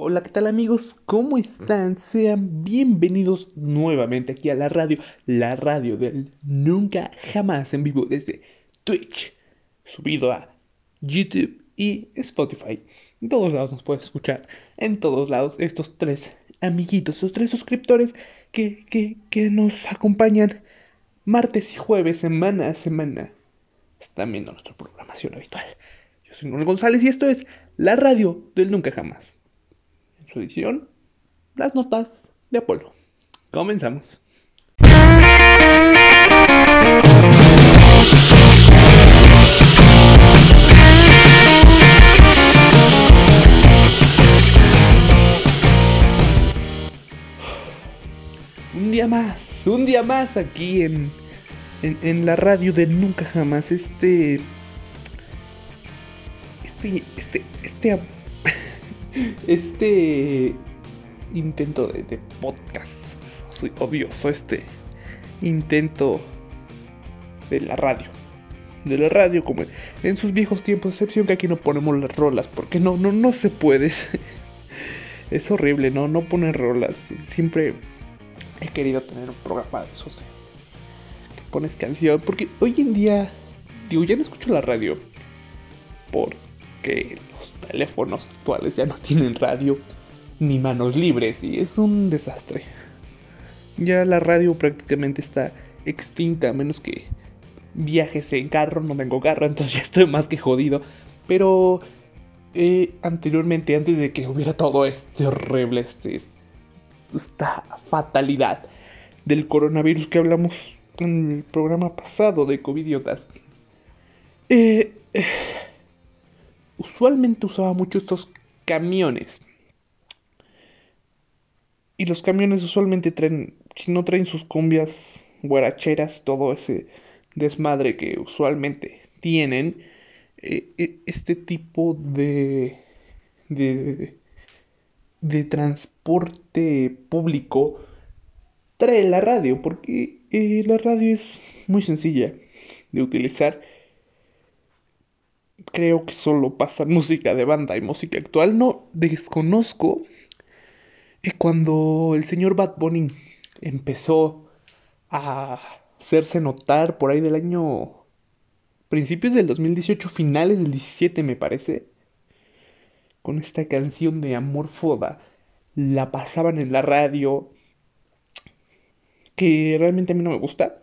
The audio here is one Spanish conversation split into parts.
Hola, ¿qué tal amigos? ¿Cómo están? Sean bienvenidos nuevamente aquí a la radio, la radio del Nunca Jamás en vivo desde Twitch, subido a YouTube y Spotify. En todos lados nos puedes escuchar, en todos lados estos tres amiguitos, estos tres suscriptores que, que, que nos acompañan martes y jueves, semana a semana. Están viendo nuestra programación habitual. Yo soy Noel González y esto es la radio del Nunca Jamás su edición, las notas de Apolo. Comenzamos. Un día más, un día más aquí en, en, en la radio de Nunca Jamás. Este. Este. Este. Este este intento de, podcast. Soy obvioso, este intento de la radio. De la radio, como en sus viejos tiempos, excepción que aquí no ponemos las rolas, porque no, no, no se puede. es horrible, ¿no? No poner rolas. Siempre he querido tener un programa de esos. Que pones canción. Porque hoy en día, digo, ya no escucho la radio. Porque teléfonos actuales ya no tienen radio ni manos libres y es un desastre. Ya la radio prácticamente está extinta, a menos que viajes en carro, no tengo carro, entonces ya estoy más que jodido. Pero eh, anteriormente, antes de que hubiera todo este horrible, este, esta fatalidad del coronavirus que hablamos en el programa pasado de Covidiotas, eh, eh usualmente usaba mucho estos camiones. Y los camiones usualmente traen, si no traen sus cumbias guaracheras, todo ese desmadre que usualmente tienen, eh, eh, este tipo de, de, de transporte público trae la radio, porque eh, la radio es muy sencilla de utilizar creo que solo pasa música de banda y música actual. No desconozco que cuando el señor Bad Bunny empezó a hacerse notar por ahí del año principios del 2018, finales del 17 me parece, con esta canción de Amor Foda, la pasaban en la radio, que realmente a mí no me gusta.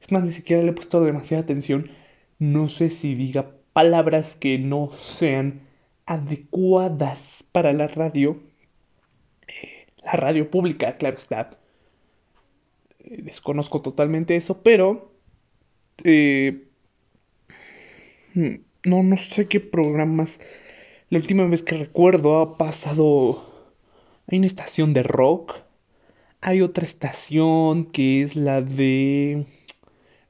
Es más, ni siquiera le he puesto demasiada atención no sé si diga palabras que no sean adecuadas para la radio. La radio pública, claro está. Eh, desconozco totalmente eso, pero... Eh, no, no sé qué programas. La última vez que recuerdo ha pasado... Hay una estación de rock. Hay otra estación que es la de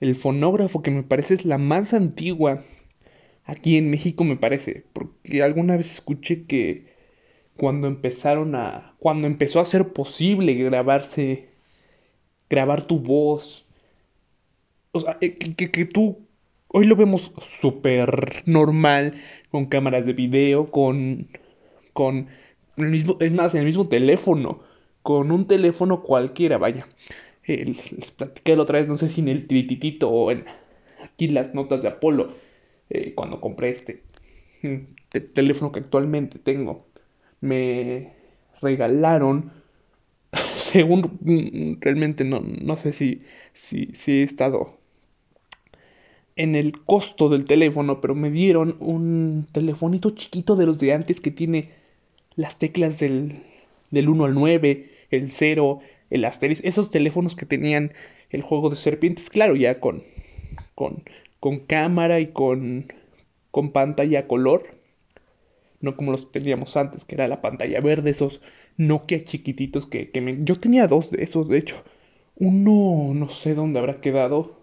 el fonógrafo, que me parece es la más antigua aquí en México, me parece, porque alguna vez escuché que cuando empezaron a, cuando empezó a ser posible grabarse, grabar tu voz, o sea, eh, que, que, tú, hoy lo vemos súper normal, con cámaras de video, con, con, el mismo, es más, en el mismo teléfono, con un teléfono cualquiera, vaya. Les, platiqué la otra vez, no sé si en el trititito o en aquí las notas de Apolo, eh, cuando compré este mm, teléfono que actualmente tengo, me regalaron, según mm, realmente no, no sé si, si, si he estado en el costo del teléfono, pero me dieron un telefonito chiquito de los de antes que tiene las teclas del, del 1 al 9, el 0, el Asterix, esos teléfonos que tenían el juego de serpientes, claro, ya con, con, con cámara y con, con pantalla color, no como los teníamos antes, que era la pantalla verde, esos Nokia chiquititos que. Yo tenía dos de esos, de hecho. Uno no sé dónde habrá quedado.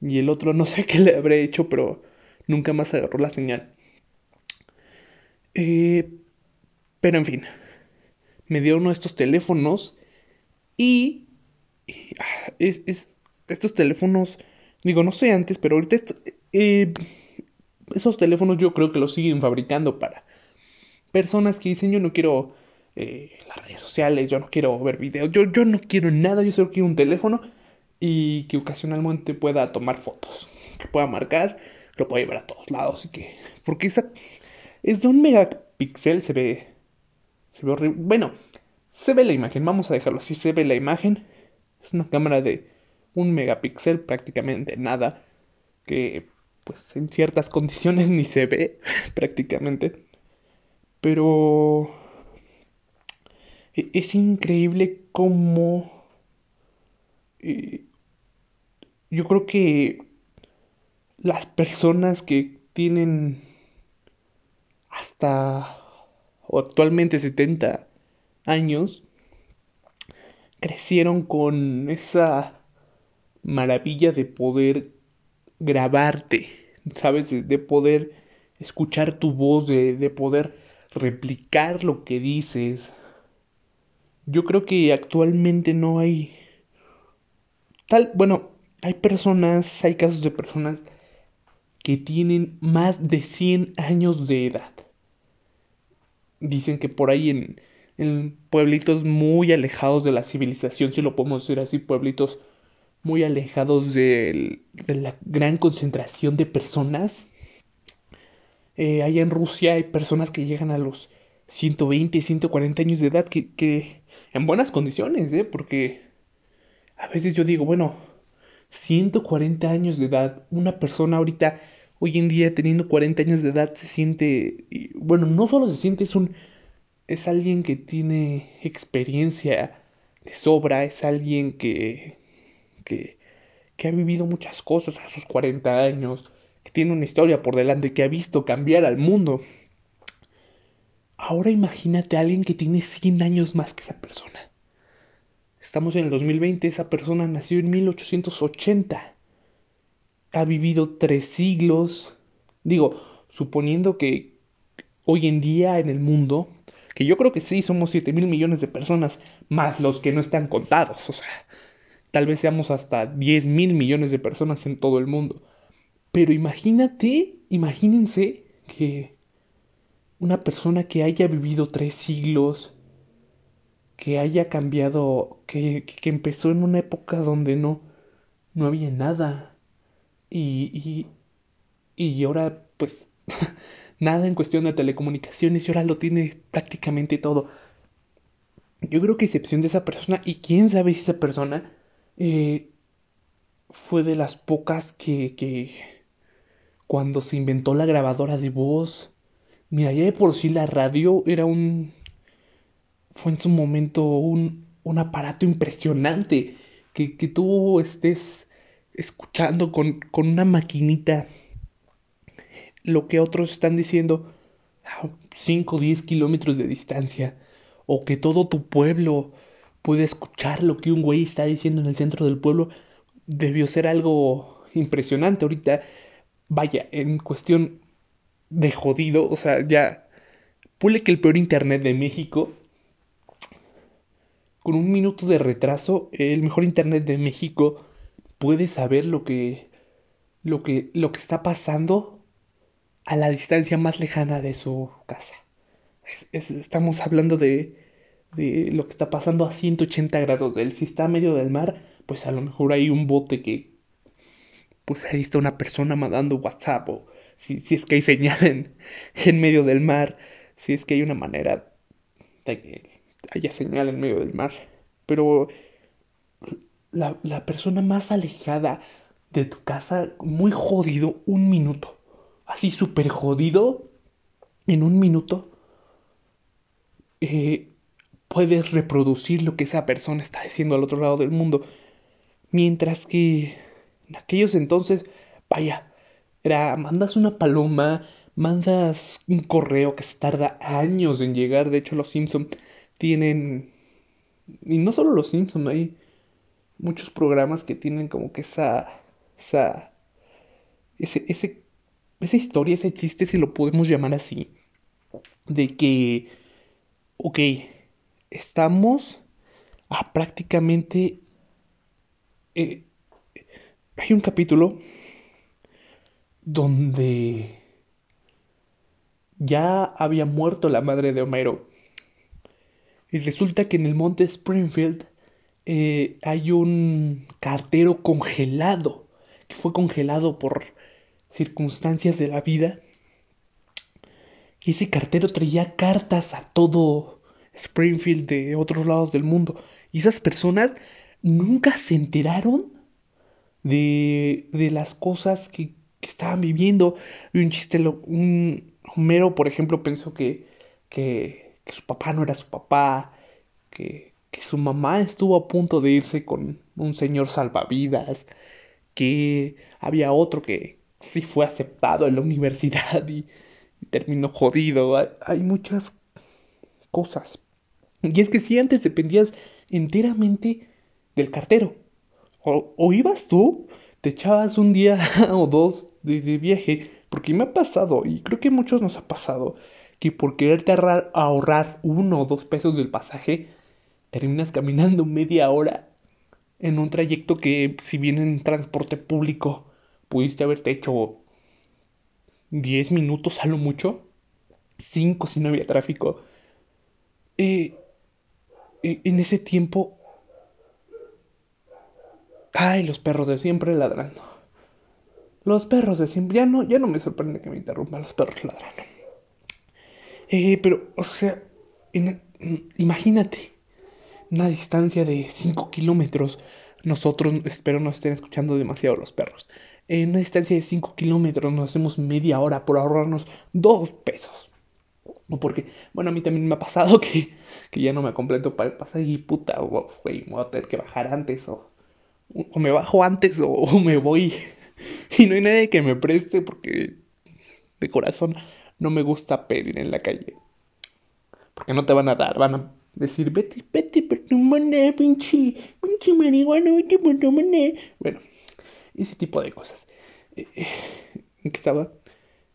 Y el otro no sé qué le habré hecho, pero nunca más agarró la señal. Eh, pero en fin, me dio uno de estos teléfonos y ah, es, estos teléfonos, digo, no sé antes, pero ahorita eh, esos teléfonos yo creo que los siguen fabricando para personas que dicen yo no quiero eh, las redes sociales, yo no quiero ver videos, yo, yo no quiero nada, yo solo quiero un teléfono y que ocasionalmente pueda tomar fotos, que pueda marcar, lo pueda llevar a todos lados y que... Porque esa es de un megapíxel, se ve... Se ve horrible. Bueno, se ve la imagen, vamos a dejarlo así, se ve la imagen. Es una cámara de un megapíxel, prácticamente nada, que pues en ciertas condiciones ni se ve prácticamente. Pero e, es increíble cómo eh, yo creo que las personas que tienen hasta o actualmente 70 años crecieron con esa maravilla de poder grabarte, ¿sabes? De, poder escuchar tu voz, de, de poder replicar lo que dices. Yo creo que actualmente no hay tal, bueno, hay personas, hay casos de personas que tienen más de 100 años de edad. Dicen que por ahí en, en pueblitos muy alejados de la civilización, si lo podemos decir así, pueblitos muy alejados de, la gran concentración de personas. Eh, allá en Rusia hay personas que llegan a los 120, 140 años de edad que, que en buenas condiciones, ¿eh? porque a veces yo digo, bueno, 140 años de edad, una persona ahorita, hoy en día teniendo 40 años de edad, se siente, bueno, no solo se siente, es un, es alguien que tiene experiencia de sobra, es alguien que, que, que ha vivido muchas cosas a sus 40 años, que tiene una historia por delante, que ha visto cambiar al mundo. Ahora imagínate a alguien que tiene 100 años más que esa persona. Estamos en el 2020, esa persona nació en 1880. Ha vivido tres siglos. Digo, suponiendo que hoy en día en el mundo, que yo creo que sí, somos 7 mil millones de personas, más los que no están contados. O sea, Tal vez seamos hasta 10 mil millones de personas en todo el mundo. Pero imagínate, imagínense que una persona que haya vivido tres siglos, que haya cambiado, que, que empezó en una época donde no, no había nada. Y, y, y ahora, pues, nada en cuestión de telecomunicaciones y ahora lo tiene prácticamente todo. Yo creo que excepción de esa persona, y quién sabe si esa persona eh, fue de las pocas que, que cuando se inventó la grabadora de voz, mira, ya de por sí la radio era un, fue en su momento un, un aparato impresionante, que, que tú estés escuchando con, con una maquinita lo que otros están diciendo a 5 o 10 kilómetros de distancia, o que todo tu pueblo pude escuchar lo que un güey está diciendo en el centro del pueblo, debió ser algo impresionante. Ahorita, vaya, en cuestión de jodido, o sea, ya, pule que el peor internet de México, con un minuto de retraso, el mejor internet de México puede saber lo que, lo que, lo que está pasando a la distancia más lejana de su casa. estamos hablando de de lo que está pasando a 180 grados él. Si está a medio del mar, pues a lo mejor hay un bote que, pues ahí está una persona mandando WhatsApp o si, si es que hay señal en, en, medio del mar, si es que hay una manera de que haya señal en medio del mar. Pero la, la persona más alejada de tu casa, muy jodido, un minuto. Así súper jodido, en un minuto. Eh, puedes reproducir lo que esa persona está diciendo al otro lado del mundo. Mientras que en aquellos entonces, vaya, era, mandas una paloma, mandas un correo que se tarda años en llegar. De hecho, los Simpson tienen, y no solo los Simpson, hay muchos programas que tienen como que esa, esa, ese, ese, esa historia, ese chiste, si lo podemos llamar así, de que, ok, estamos a prácticamente... Eh, hay un capítulo donde ya había muerto la madre de Homero. Y resulta que en el monte Springfield eh, hay un cartero congelado, que fue congelado por circunstancias de la vida. Ese cartero traía cartas a todo Springfield de otros lados del mundo. Y esas personas nunca se enteraron de, de las cosas que, que estaban viviendo. Y un chiste, un Homero, por ejemplo, pensó que, que, que su papá no era su papá, que, que su mamá estuvo a punto de irse con un señor salvavidas, que había otro que sí fue aceptado en la universidad y, terminó jodido. Hay, muchas cosas. Y es que si antes dependías enteramente del cartero, o, ibas tú, te echabas un día o dos de, viaje, porque me ha pasado, y creo que a muchos nos ha pasado, que por quererte ahorrar, ahorrar uno o dos pesos del pasaje, terminas caminando media hora en un trayecto que si bien en transporte público pudiste haberte hecho 10 minutos a lo mucho, 5 si no había tráfico. Eh, en ese tiempo... Ay, los perros de siempre ladrando. Los perros de siempre... Ya no, ya no me sorprende que me interrumpan los perros ladrando. Eh, pero, o sea, imagínate una distancia de 5 kilómetros. Nosotros, espero no estén escuchando demasiado los perros. En una distancia de 5 kilómetros nos hacemos media hora por ahorrarnos 2 pesos. O porque, bueno, a mí también me ha pasado que, ya no me completo para el y puta, güey, voy a tener que bajar antes o, me bajo antes o, me voy. Y no hay nadie que me preste porque de corazón no me gusta pedir en la calle. Porque no te van a dar, van a decir, vete, vete tu mané, pinche, pinche marihuana, vete tu mané. Bueno, ese tipo de cosas. Eh, eh, ¿En qué estaba?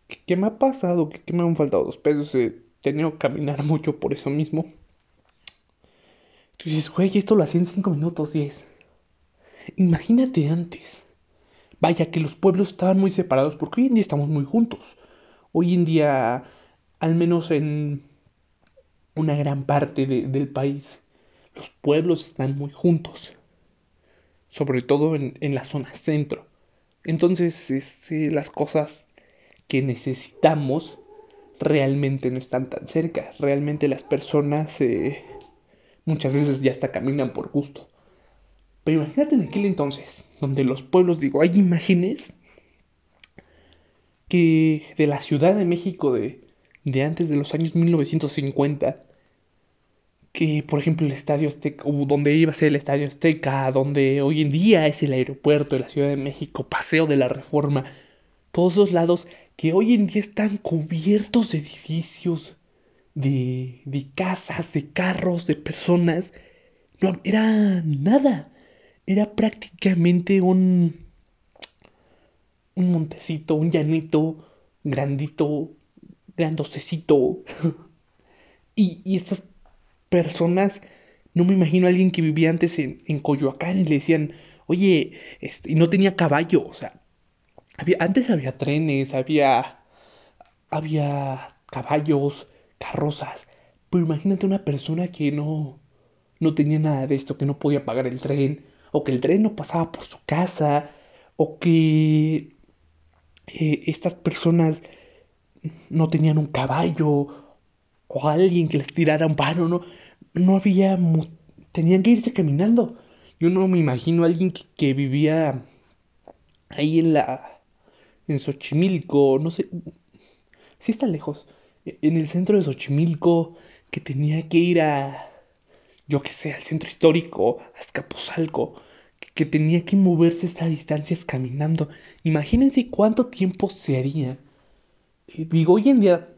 ¿Qué, me ha pasado? ¿Qué, me han faltado dos pesos? He tenido que caminar mucho por eso mismo. Tú dices, güey, esto lo hacía en cinco minutos, diez. Imagínate antes. Vaya que los pueblos estaban muy separados porque hoy en día estamos muy juntos. Hoy en día, al menos en una gran parte del país, los pueblos están muy juntos, sobre todo en, la zona centro. Entonces, este, las cosas que necesitamos realmente no están tan cerca. Realmente las personas eh, muchas veces ya hasta caminan por gusto. Pero imagínate en aquel entonces, donde los pueblos, digo, hay imágenes que de la Ciudad de México de, de antes de los años 1950, que por ejemplo el Estadio Azteca, donde iba a ser el Estadio Azteca, donde hoy en día es el aeropuerto de la Ciudad de México, Paseo de la Reforma, todos los lados que hoy en día están cubiertos de edificios, de, de casas, de carros, de personas, no era nada, era prácticamente un, un montecito, un llanito, grandito, grandocecito. y, y estas personas, no me imagino a alguien que vivía antes en, en Coyoacán y le decían, oye, este, y no tenía caballo, o sea, había, antes había trenes, había, había caballos, carrozas, pero imagínate una persona que no, no tenía nada de esto, que no podía pagar el tren, o que el tren no pasaba por su casa, o que eh, estas personas no tenían un caballo, o alguien que les tirara un paro, ¿no? No había... Tenían que irse caminando. Yo no me imagino a alguien que, vivía ahí en la... en Xochimilco, no sé... Sí está lejos. En el centro de Xochimilco, que tenía que ir a... yo qué sé, al centro histórico, a Escapuzalco, que, tenía que moverse estas distancias caminando. Imagínense cuánto tiempo se haría. Digo, hoy en día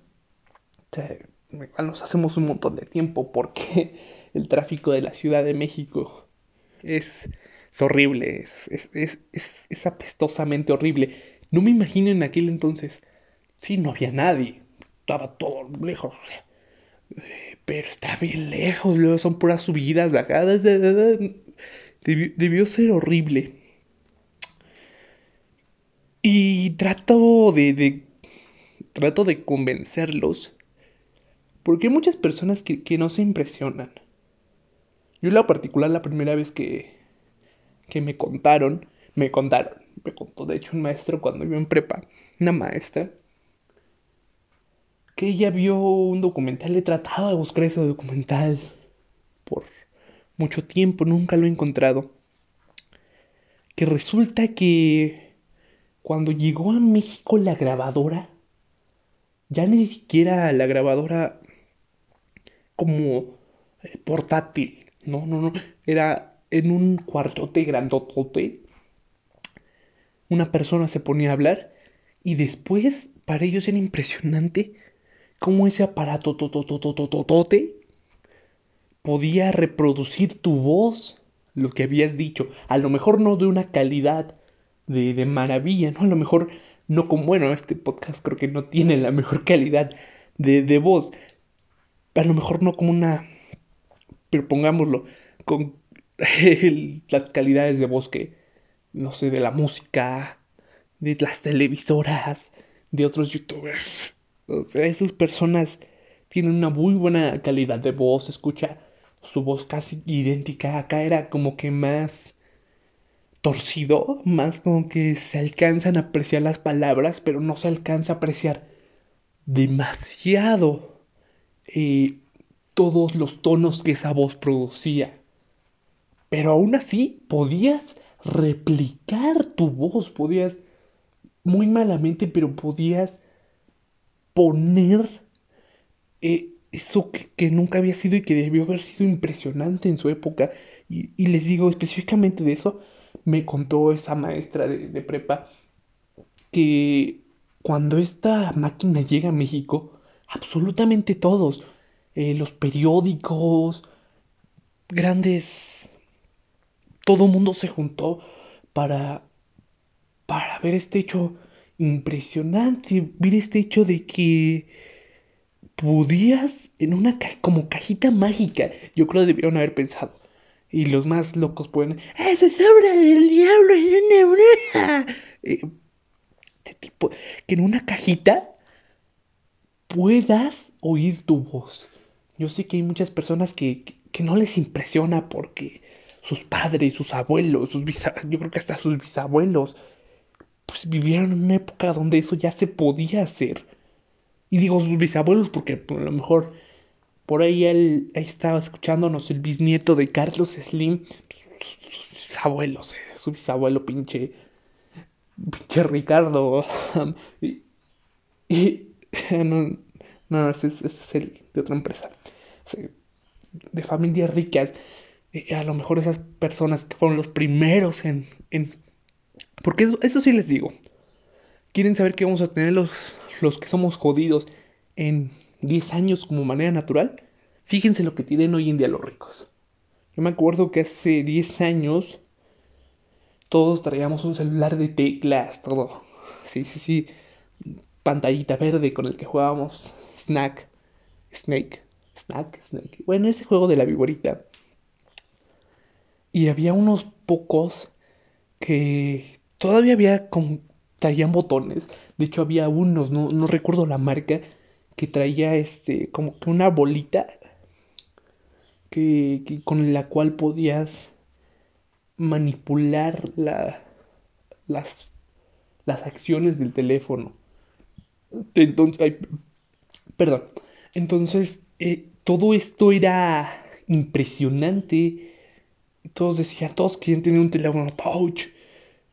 nos hacemos un montón de tiempo porque el tráfico de la Ciudad de México es, horrible, es, es, es, apestosamente horrible. No me imagino en aquel entonces, sí, no había nadie, estaba todo lejos, pero está bien lejos, luego son puras subidas, bajadas, debió ser horrible. Y trato de, trato de convencerlos. Porque hay muchas personas que, que no se impresionan. Yo en lo particular, la primera vez que, que me contaron, me contaron, me contó de hecho un maestro cuando yo en prepa, una maestra, que ella vio un documental, he tratado de buscar ese documental por mucho tiempo, nunca lo he encontrado, que resulta que cuando llegó a México la grabadora, ya ni siquiera la grabadora como eh, portátil, no, no, no, era en un cuartote grandotote. Una persona se ponía a hablar y después para ellos era impresionante cómo ese aparato tototototote podía reproducir tu voz, lo que habías dicho. A lo mejor no de una calidad de, de maravilla, ¿no? A lo mejor no como, bueno, este podcast creo que no tiene la mejor calidad de, de voz. A lo mejor no como una, pero pongámoslo, con las calidades de voz que, no sé, de la música, de las televisoras, de otros youtubers. O sea, esas personas tienen una muy buena calidad de voz, escucha su voz casi idéntica. Acá era como que más torcido, más como que se alcanzan a apreciar las palabras, pero no se alcanza a apreciar demasiado eh, todos los tonos que esa voz producía. Pero aún así podías replicar tu voz, podías muy malamente, pero podías poner eh, eso que, nunca había sido y que debió haber sido impresionante en su época. Y, les digo específicamente de eso, me contó esa maestra de, prepa que cuando esta máquina llega a México, absolutamente todos, eh, los periódicos, grandes, todo mundo se juntó para, para ver este hecho impresionante, ver este hecho de que podías en una como cajita mágica, yo creo que debieron haber pensado. Y los más locos pueden, ¡Esa es obra del diablo y una! Eh, este tipo, que en una cajita puedas oír tu voz. Yo sé que hay muchas personas que, que, no les impresiona porque sus padres, sus abuelos, sus yo creo que hasta sus bisabuelos, pues vivieron en una época donde eso ya se podía hacer. Y digo sus bisabuelos porque pues, a lo mejor por ahí estaba escuchándonos el bisnieto de Carlos Slim. Sus abuelos, eh, su bisabuelo pinche. Pinche Ricardo. y, no, no, ese, es el de otra empresa. De familias ricas. A lo mejor esas personas que fueron los primeros en. en... Porque eso, eso sí les digo. Quieren saber qué vamos a tener los, los que somos jodidos en 10 años como manera natural, fíjense lo que tienen hoy en día los ricos. Yo me acuerdo que hace 10 años todos traíamos un celular de teclas, todo. Sí, sí, sí. Pantallita verde con el que jugábamos Snack, Snake, Snack, Snake. Bueno, ese juego de la viborita. Y había unos pocos que todavía había con traían botones. De hecho, había unos, no, no recuerdo la marca, que traía este, como que una bolita que, con la cual podías manipular la, las, las acciones del teléfono. Entonces, perdón. Entonces, eh, todo esto era impresionante. Todos decían, todos querían tener un teléfono touch.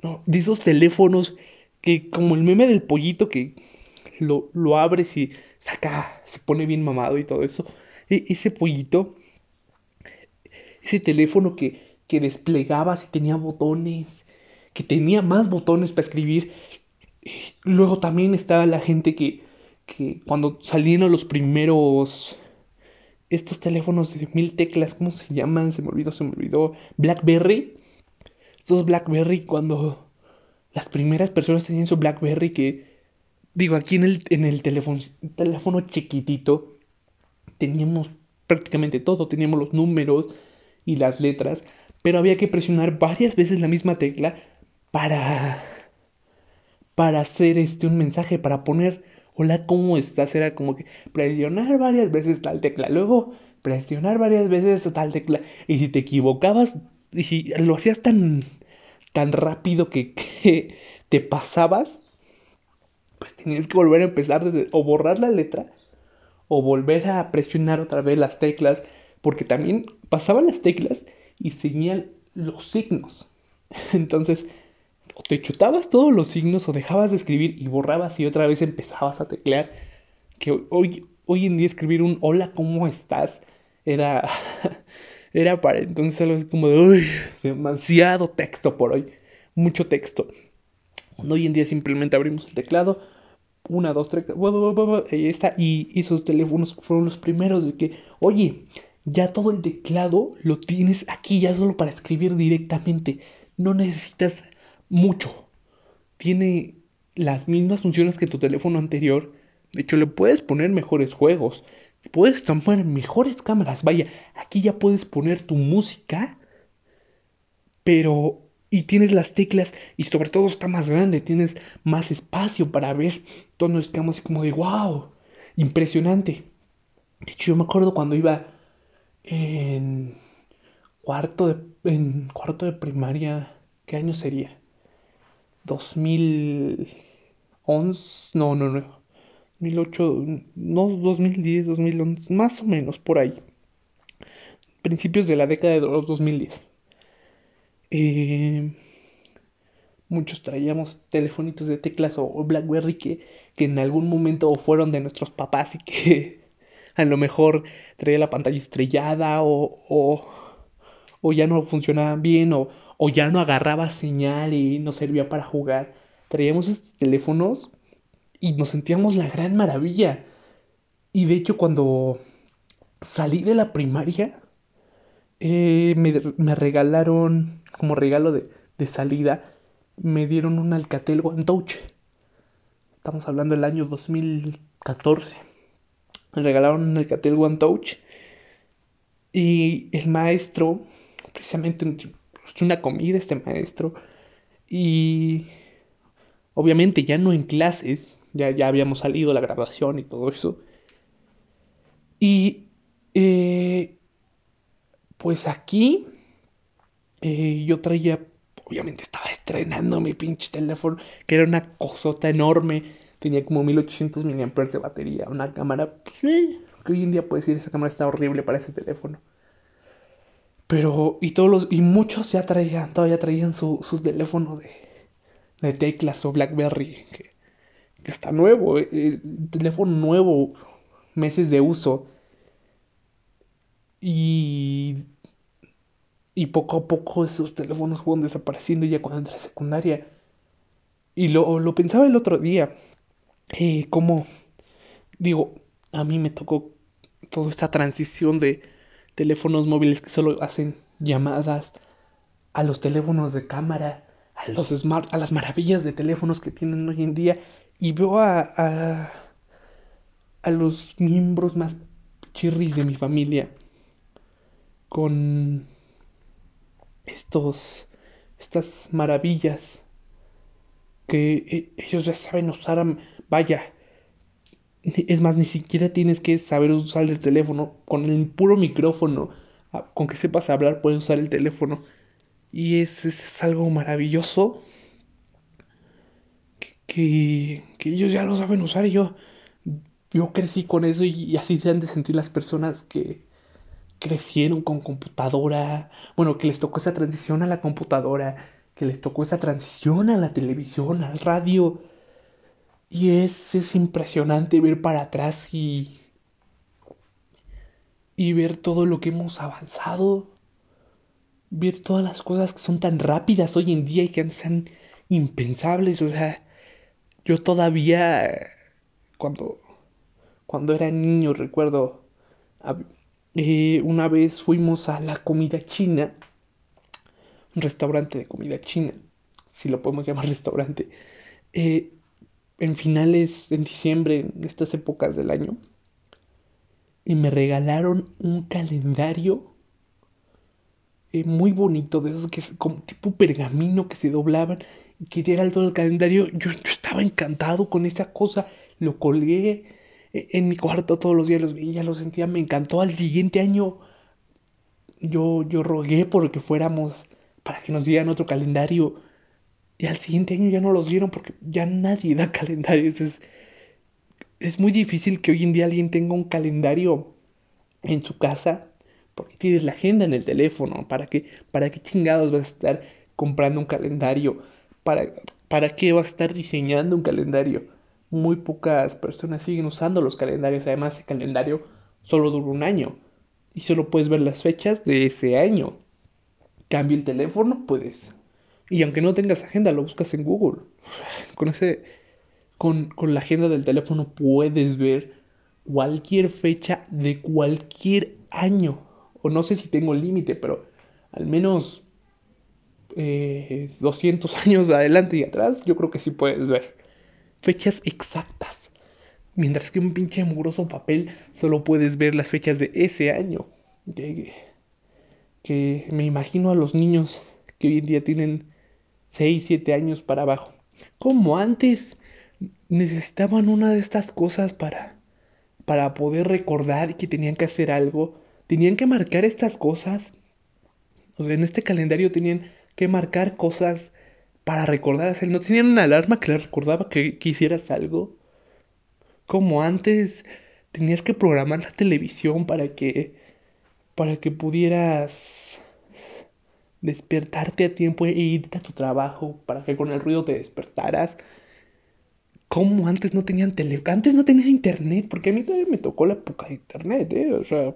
¿no? De esos teléfonos que como el meme del pollito que lo, lo abres y saca, se pone bien mamado y todo eso. E, ese pollito, ese teléfono que, que desplegabas y tenía botones, que tenía más botones para escribir. Luego también estaba la gente que, que cuando salieron los primeros estos teléfonos de mil teclas, ¿cómo se llaman? Se me olvidó, se me olvidó. Blackberry. Estos Blackberry cuando las primeras personas tenían su BlackBerry que, digo, aquí en el, en el teléfono, teléfono chiquitito, teníamos prácticamente todo, teníamos los números y las letras, pero había que presionar varias veces la misma tecla para para hacer este un mensaje, para poner hola, ¿cómo estás? Era como que presionar varias veces tal tecla, luego presionar varias veces tal tecla. Y si te equivocabas, y si lo hacías tan, tan rápido que, que te pasabas, pues tenías que volver a empezar desde, o borrar la letra, o volver a presionar otra vez las teclas, porque también pasaban las teclas y seguían los signos. Entonces, o te chutabas todos los signos o dejabas de escribir y borrabas y otra vez empezabas a teclear. Que hoy, hoy en día escribir un hola, ¿cómo estás? Era, era para entonces algo como de, demasiado texto por hoy, mucho texto. Hoy en día simplemente abrimos el teclado, una, dos, tres, ahí está, y esos teléfonos fueron los primeros de que, oye, ya todo el teclado lo tienes aquí, ya solo para escribir directamente, no necesitas mucho. Tiene las mismas funciones que tu teléfono anterior. De hecho, le puedes poner mejores juegos. Puedes tomar mejores cámaras. Vaya, aquí ya puedes poner tu música. Pero... Y tienes las teclas. Y sobre todo está más grande. Tienes más espacio para ver. Todos nos quedamos así como de wow. Impresionante. De hecho, yo me acuerdo cuando iba en cuarto de, en cuarto de primaria. ¿Qué año sería? 2011, no, no, no, 2008, no, 2010, 2011, más o menos por ahí. Principios de la década de los 2010. Eh, muchos traíamos telefonitos de teclas o, Blackberry que, que en algún momento fueron de nuestros papás y que a lo mejor traía la pantalla estrellada o, o, o ya no funcionaban bien o, o ya no agarraba señal y no servía para jugar. Traíamos estos teléfonos y nos sentíamos la gran maravilla. Y de hecho cuando salí de la primaria, eh, me, regalaron, como regalo de, de, salida, me dieron un Alcatel One Touch. Estamos hablando del año 2014. Me regalaron un Alcatel One Touch. Y el maestro, precisamente una comida este maestro. Y obviamente ya no en clases, ya, ya habíamos salido la graduación y todo eso. Y eh, pues aquí eh, yo traía, obviamente estaba estrenando mi pinche teléfono, que era una cosota enorme, tenía como 1800 mAh de batería, una cámara, pues, que hoy en día puedes decir, esa cámara está horrible para ese teléfono. Pero, y todos los, y muchos ya traían, todavía traían su, su teléfono de, de teclas o Blackberry, que, que está nuevo, eh, teléfono nuevo, meses de uso. Y, y poco a poco esos teléfonos fueron desapareciendo ya cuando entré a secundaria. Y lo, lo pensaba el otro día, eh, como, digo, a mí me tocó toda esta transición de teléfonos móviles que solo hacen llamadas, a los teléfonos de cámara, a los smart, a las maravillas de teléfonos que tienen hoy en día. Y veo a, a, a los miembros más chirris de mi familia con estos estas maravillas que eh, ellos ya saben usar vaya es más, ni siquiera tienes que saber usar el teléfono. Con el puro micrófono, ah, con que sepas hablar, puedes usar el teléfono. Y es, es, algo maravilloso. Que, que, ellos ya lo saben usar. Y yo, yo crecí con eso y, así se han de sentir las personas que crecieron con computadora. Bueno, que les tocó esa transición a la computadora. Que les tocó esa transición a la televisión, al radio y es, es impresionante ver para atrás y, y ver todo lo que hemos avanzado. Ver todas las cosas que son tan rápidas hoy en día y que antes impensables. O sea, yo todavía cuando, cuando era niño recuerdo eh, una vez fuimos a la comida china, un restaurante de comida china, si lo podemos llamar restaurante. Eh, en finales, en diciembre, en estas épocas del año, y me regalaron un calendario eh, muy bonito, de esos que es como tipo pergamino que se doblaban y que era todo el calendario. Yo, yo estaba encantado con esa cosa, lo colgué e-, en mi cuarto todos los días, los veía, lo sentía, me encantó. Al siguiente año yo, yo rogué porque fuéramos para que nos dieran otro calendario. Y al siguiente año ya no los dieron porque ya nadie da calendarios. Es, es muy difícil que hoy en día alguien tenga un calendario en su casa porque tienes la agenda en el teléfono. ¿Para qué, para qué chingados vas a estar comprando un calendario? ¿Para, ¿Para qué vas a estar diseñando un calendario? Muy pocas personas siguen usando los calendarios. Además, el calendario solo dura un año y solo puedes ver las fechas de ese año. Cambia el teléfono, puedes. Y aunque no tengas agenda, lo buscas en Google. Con ese. Con, con la agenda del teléfono puedes ver cualquier fecha de cualquier año. O no sé si tengo límite, pero al menos 200 eh, años adelante y atrás, yo creo que sí puedes ver fechas exactas. Mientras que un pinche mugroso papel solo puedes ver las fechas de ese año. Que me imagino a los niños que hoy en día tienen 6, 7 años para abajo. Como antes necesitaban una de estas cosas para, para poder recordar que tenían que hacer algo. Tenían que marcar estas cosas. O en este calendario tenían que marcar cosas para recordar. O no tenían una alarma que les recordaba que, que hicieras algo. Como antes tenías que programar la televisión para que para que pudieras despertarte a tiempo e irte a tu trabajo, para que con el ruido te despertaras. Como antes no tenían tele, antes no tenía internet, porque a mí también me tocó la época de internet, ¿eh? O sea,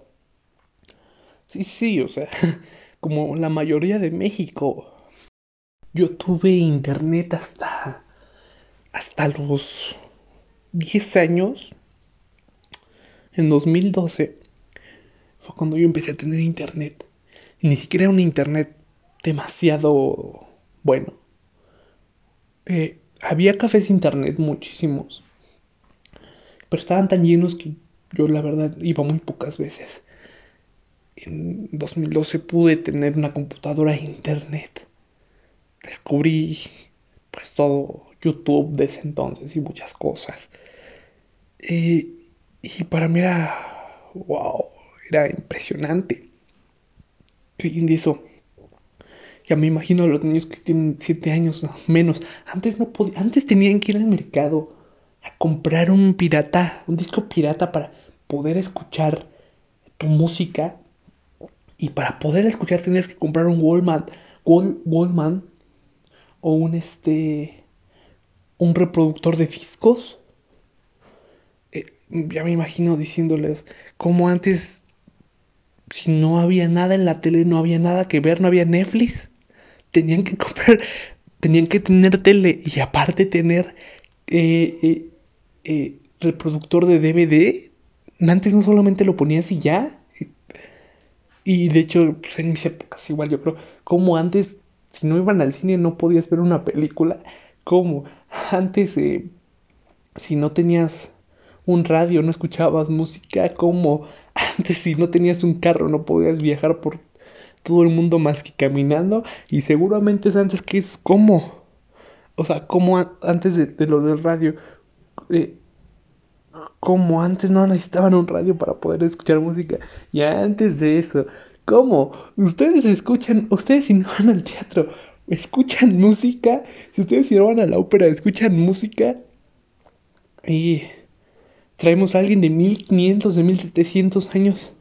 sí, sí, o sea, como la mayoría de México. Yo tuve internet hasta hasta los 10 años, en 2012, fue cuando yo empecé a tener internet. Y ni siquiera era un internet demasiado bueno. Eh, había cafés internet muchísimos. Pero estaban tan llenos que yo la verdad iba muy pocas veces. En 2012 pude tener una computadora e internet. Descubrí pues todo YouTube de ese entonces y muchas cosas. Eh, y para mí era, wow, era impresionante. En eso, ya me imagino a los niños que tienen 7 años menos. Antes no podían, antes tenían que ir al mercado a comprar un pirata, un disco pirata para poder escuchar tu música. Y para poder escuchar tenías que comprar un Wallman, Wallman o un este un reproductor de discos. Eh, ya me imagino diciéndoles, como antes, si no había nada en la tele, no había nada que ver, no había Netflix, tenían que comprar, tenían que tener tele y aparte tener eh, eh, reproductor de DVD. Antes no solamente lo ponías y ya. Y de hecho, pues en mis épocas igual, yo creo, como antes, si no iban al cine no podías ver una película, como antes, eh, si no tenías un radio, no escuchabas música, como antes, si no tenías un carro, no podías viajar por todo el mundo más que caminando. Y seguramente es antes que es como, o sea, como antes de, lo del radio. Eh, como antes no necesitaban un radio para poder escuchar música. Y antes de eso, ¿cómo? Ustedes escuchan, ustedes si no van al teatro, escuchan música. Si ustedes si van a la ópera, escuchan música. Y traemos a alguien de 1500, de 1700 años.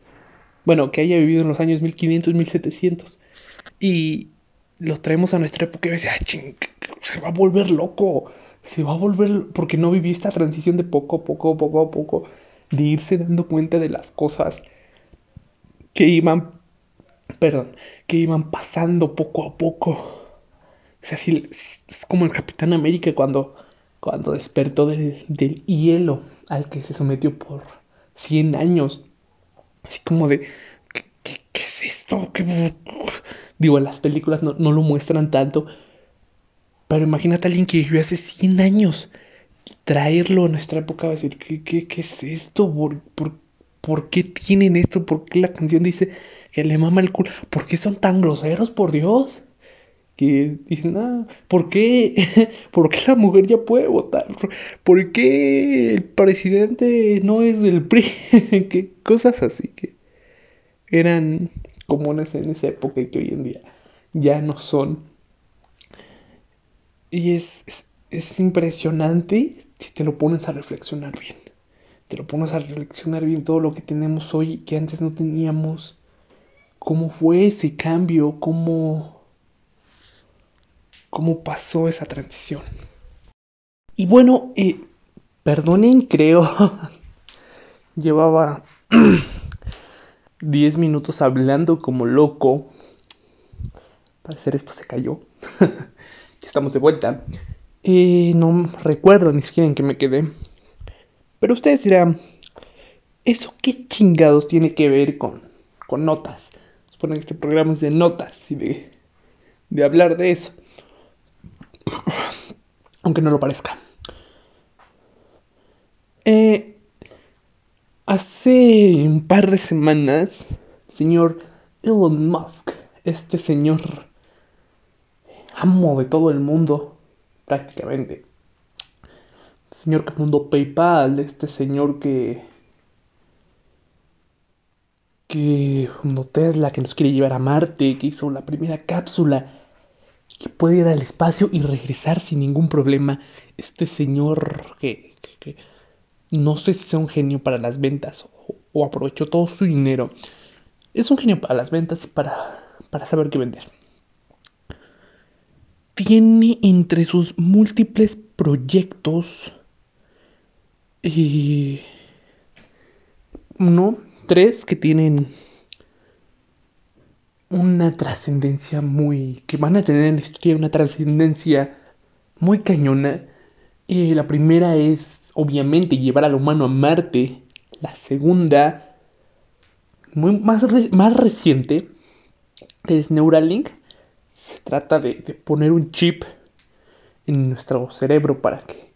Bueno, que haya vivido en los años 1500, 1700. Y lo traemos a nuestra época y dice, ah, ching, se va a volver loco. Se va a volver, porque no viví esta transición de poco a poco, poco a poco, de irse dando cuenta de las cosas que iban, perdón, que iban pasando poco a poco. O sea, es como el Capitán América cuando, cuando despertó del, hielo al que se sometió por 100 años. Así como de, ¿qué, es esto? Digo, las películas no, lo muestran tanto. Pero imagínate a alguien que vivió hace 100 años. Traerlo a nuestra época va a decir, ¿qué, qué, qué es esto? ¿Por, por, por qué tienen esto? ¿Por qué la canción dice que le mama el culo? ¿Por qué son tan groseros, por Dios? Que dicen, ah, ¿por qué? ¿Por qué la mujer ya puede votar? ¿Por qué el presidente no es del PRI? que cosas así que eran comunes en esa época y que hoy en día ya no son. Y es, es, es impresionante si te lo pones a reflexionar bien. Te lo pones a reflexionar bien todo lo que tenemos hoy que antes no teníamos. ¿Cómo fue ese cambio? ¿Cómo cómo pasó esa transición. Y bueno, eh, perdonen, creo, llevaba 10 minutos hablando como loco. Parecer esto se cayó. ya estamos de vuelta. Eh, no recuerdo ni siquiera en qué me quedé. Pero ustedes dirán, ¿eso qué chingados tiene que ver con, con notas? Suponen que este programa es de notas y de, de hablar de eso aunque no lo parezca. Eh, hace un par de semanas, señor Elon Musk, este señor amo de todo el mundo, prácticamente. señor que fundó PayPal, este señor que que fundó Tesla, que nos quiere llevar a Marte, que hizo la primera cápsula que puede ir al espacio y regresar sin ningún problema. Este señor que, no sé si sea un genio para las ventas o, aprovechó todo su dinero. Es un genio para las ventas y para, para saber qué vender. Tiene entre sus múltiples proyectos eh, uno, tres que tienen una trascendencia muy... que van a tener en la historia una trascendencia muy cañona. Eh, la primera es, obviamente, llevar al humano a Marte. La segunda, muy, más, más reciente, es Neuralink. Se trata de, de poner un chip en nuestro cerebro para que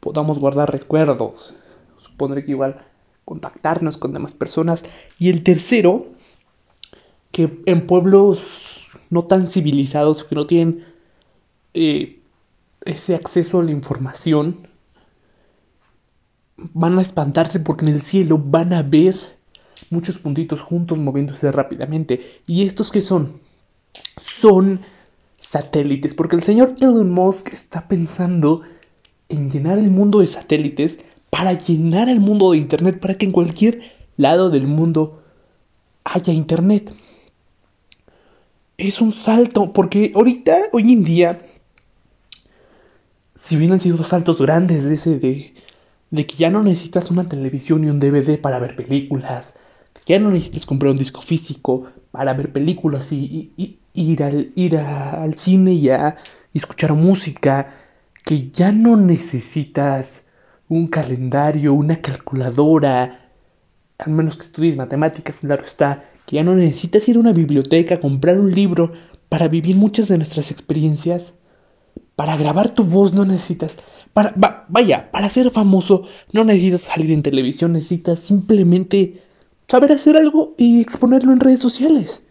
podamos guardar recuerdos. Supondré que igual contactarnos con demás personas. Y el tercero que en pueblos no tan civilizados, que no tienen eh, ese acceso a la información, van a espantarse porque en el cielo van a ver muchos puntitos juntos moviéndose rápidamente. ¿Y estos qué son? Son satélites, porque el señor Elon Musk está pensando en llenar el mundo de satélites para llenar el mundo de Internet, para que en cualquier lado del mundo haya Internet es un salto, porque ahorita, hoy en día, si bien han sido saltos grandes de ese de, de que ya no necesitas una televisión y un DVD para ver películas, que ya no necesitas comprar un disco físico para ver películas y, ir, al, ir al cine y, a, y escuchar música, que ya no necesitas un calendario, una calculadora, al menos que estudies matemáticas, claro está, ya no necesitas ir a una biblioteca, comprar un libro para vivir muchas de nuestras experiencias. Para grabar tu voz no necesitas... Para, vaya, para ser famoso no necesitas salir en televisión, necesitas simplemente saber hacer algo y exponerlo en redes sociales.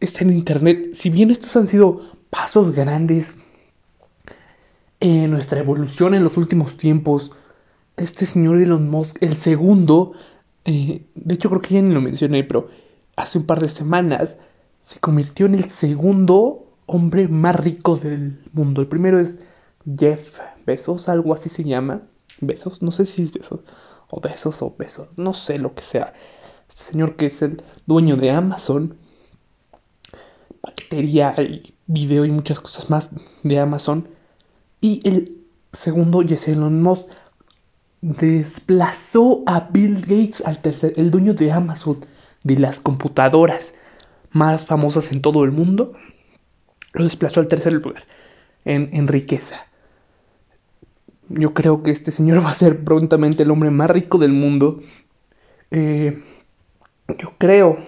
Está en internet. Si bien estos han sido pasos grandes en nuestra evolución en los últimos tiempos, este señor Elon Musk, el segundo, eh, de hecho creo que ya ni lo mencioné, pero hace un par de semanas se convirtió en el segundo hombre más rico del mundo. El primero es Jeff Bezos, algo así se llama. Besos, no sé si es Besos, o Besos o Besos, no sé lo que sea. Este señor que es el dueño de Amazon, bacteria y video y muchas cosas más de Amazon. Y el segundo, Jesse Elon Musk, desplazó a Bill Gates, al tercer, el dueño de Amazon de las computadoras más famosas en todo el mundo, lo desplazó al tercer lugar en, riqueza. Yo creo que este señor va a ser prontamente el hombre más rico del mundo. Eh, yo creo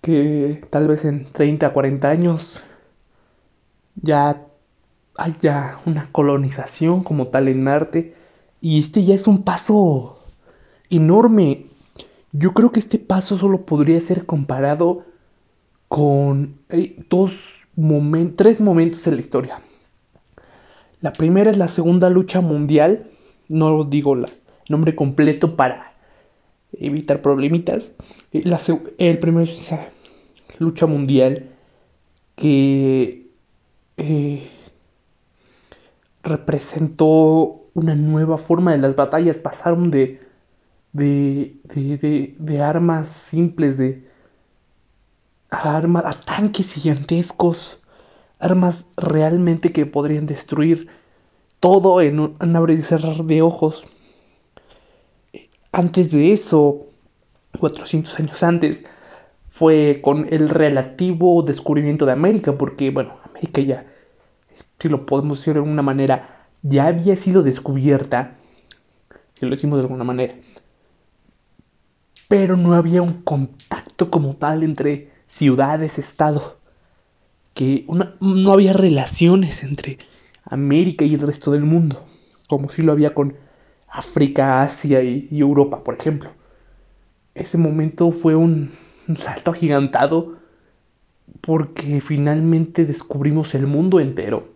que tal vez en 30, 40 años ya haya una colonización como tal en Marte. Y este ya es un paso enorme yo creo que este paso solo podría ser comparado con eh, dos tres momentos en la historia. La primera es la Segunda Lucha Mundial. No digo el nombre completo para evitar problemitas. el primero es esa lucha mundial que eh, representó una nueva forma de las batallas. Pasaron de, de, de, de armas simples, de armas, a tanques gigantescos, armas realmente que podrían destruir todo en un abrir y cerrar de ojos. Antes de eso, 400 años antes, fue con el relativo descubrimiento de América, porque, bueno, América ya, si lo podemos decir de alguna manera, ya había sido descubierta, si lo decimos de alguna manera, pero no había un contacto como tal entre ciudades, estados, que no había relaciones entre América y el resto del mundo, como si lo había con África, Asia y, Europa, por ejemplo. Ese momento fue un, un salto agigantado porque finalmente descubrimos el mundo entero.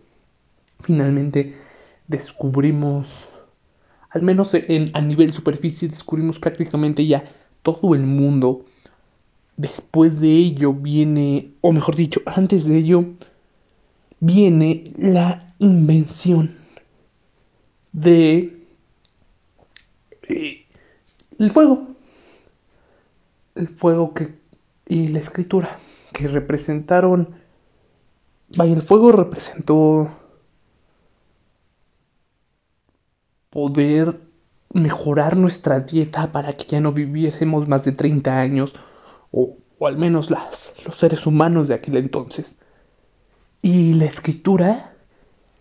Finalmente descubrimos, al menos en, a nivel superficie, descubrimos prácticamente ya todo el mundo. Después de ello viene, o mejor dicho, antes de ello, viene la invención de eh, el fuego. El fuego que y la escritura que representaron vaya el fuego representó poder mejorar nuestra dieta para que ya no viviésemos más de 30 años o, o al menos las, los seres humanos de aquel entonces y la escritura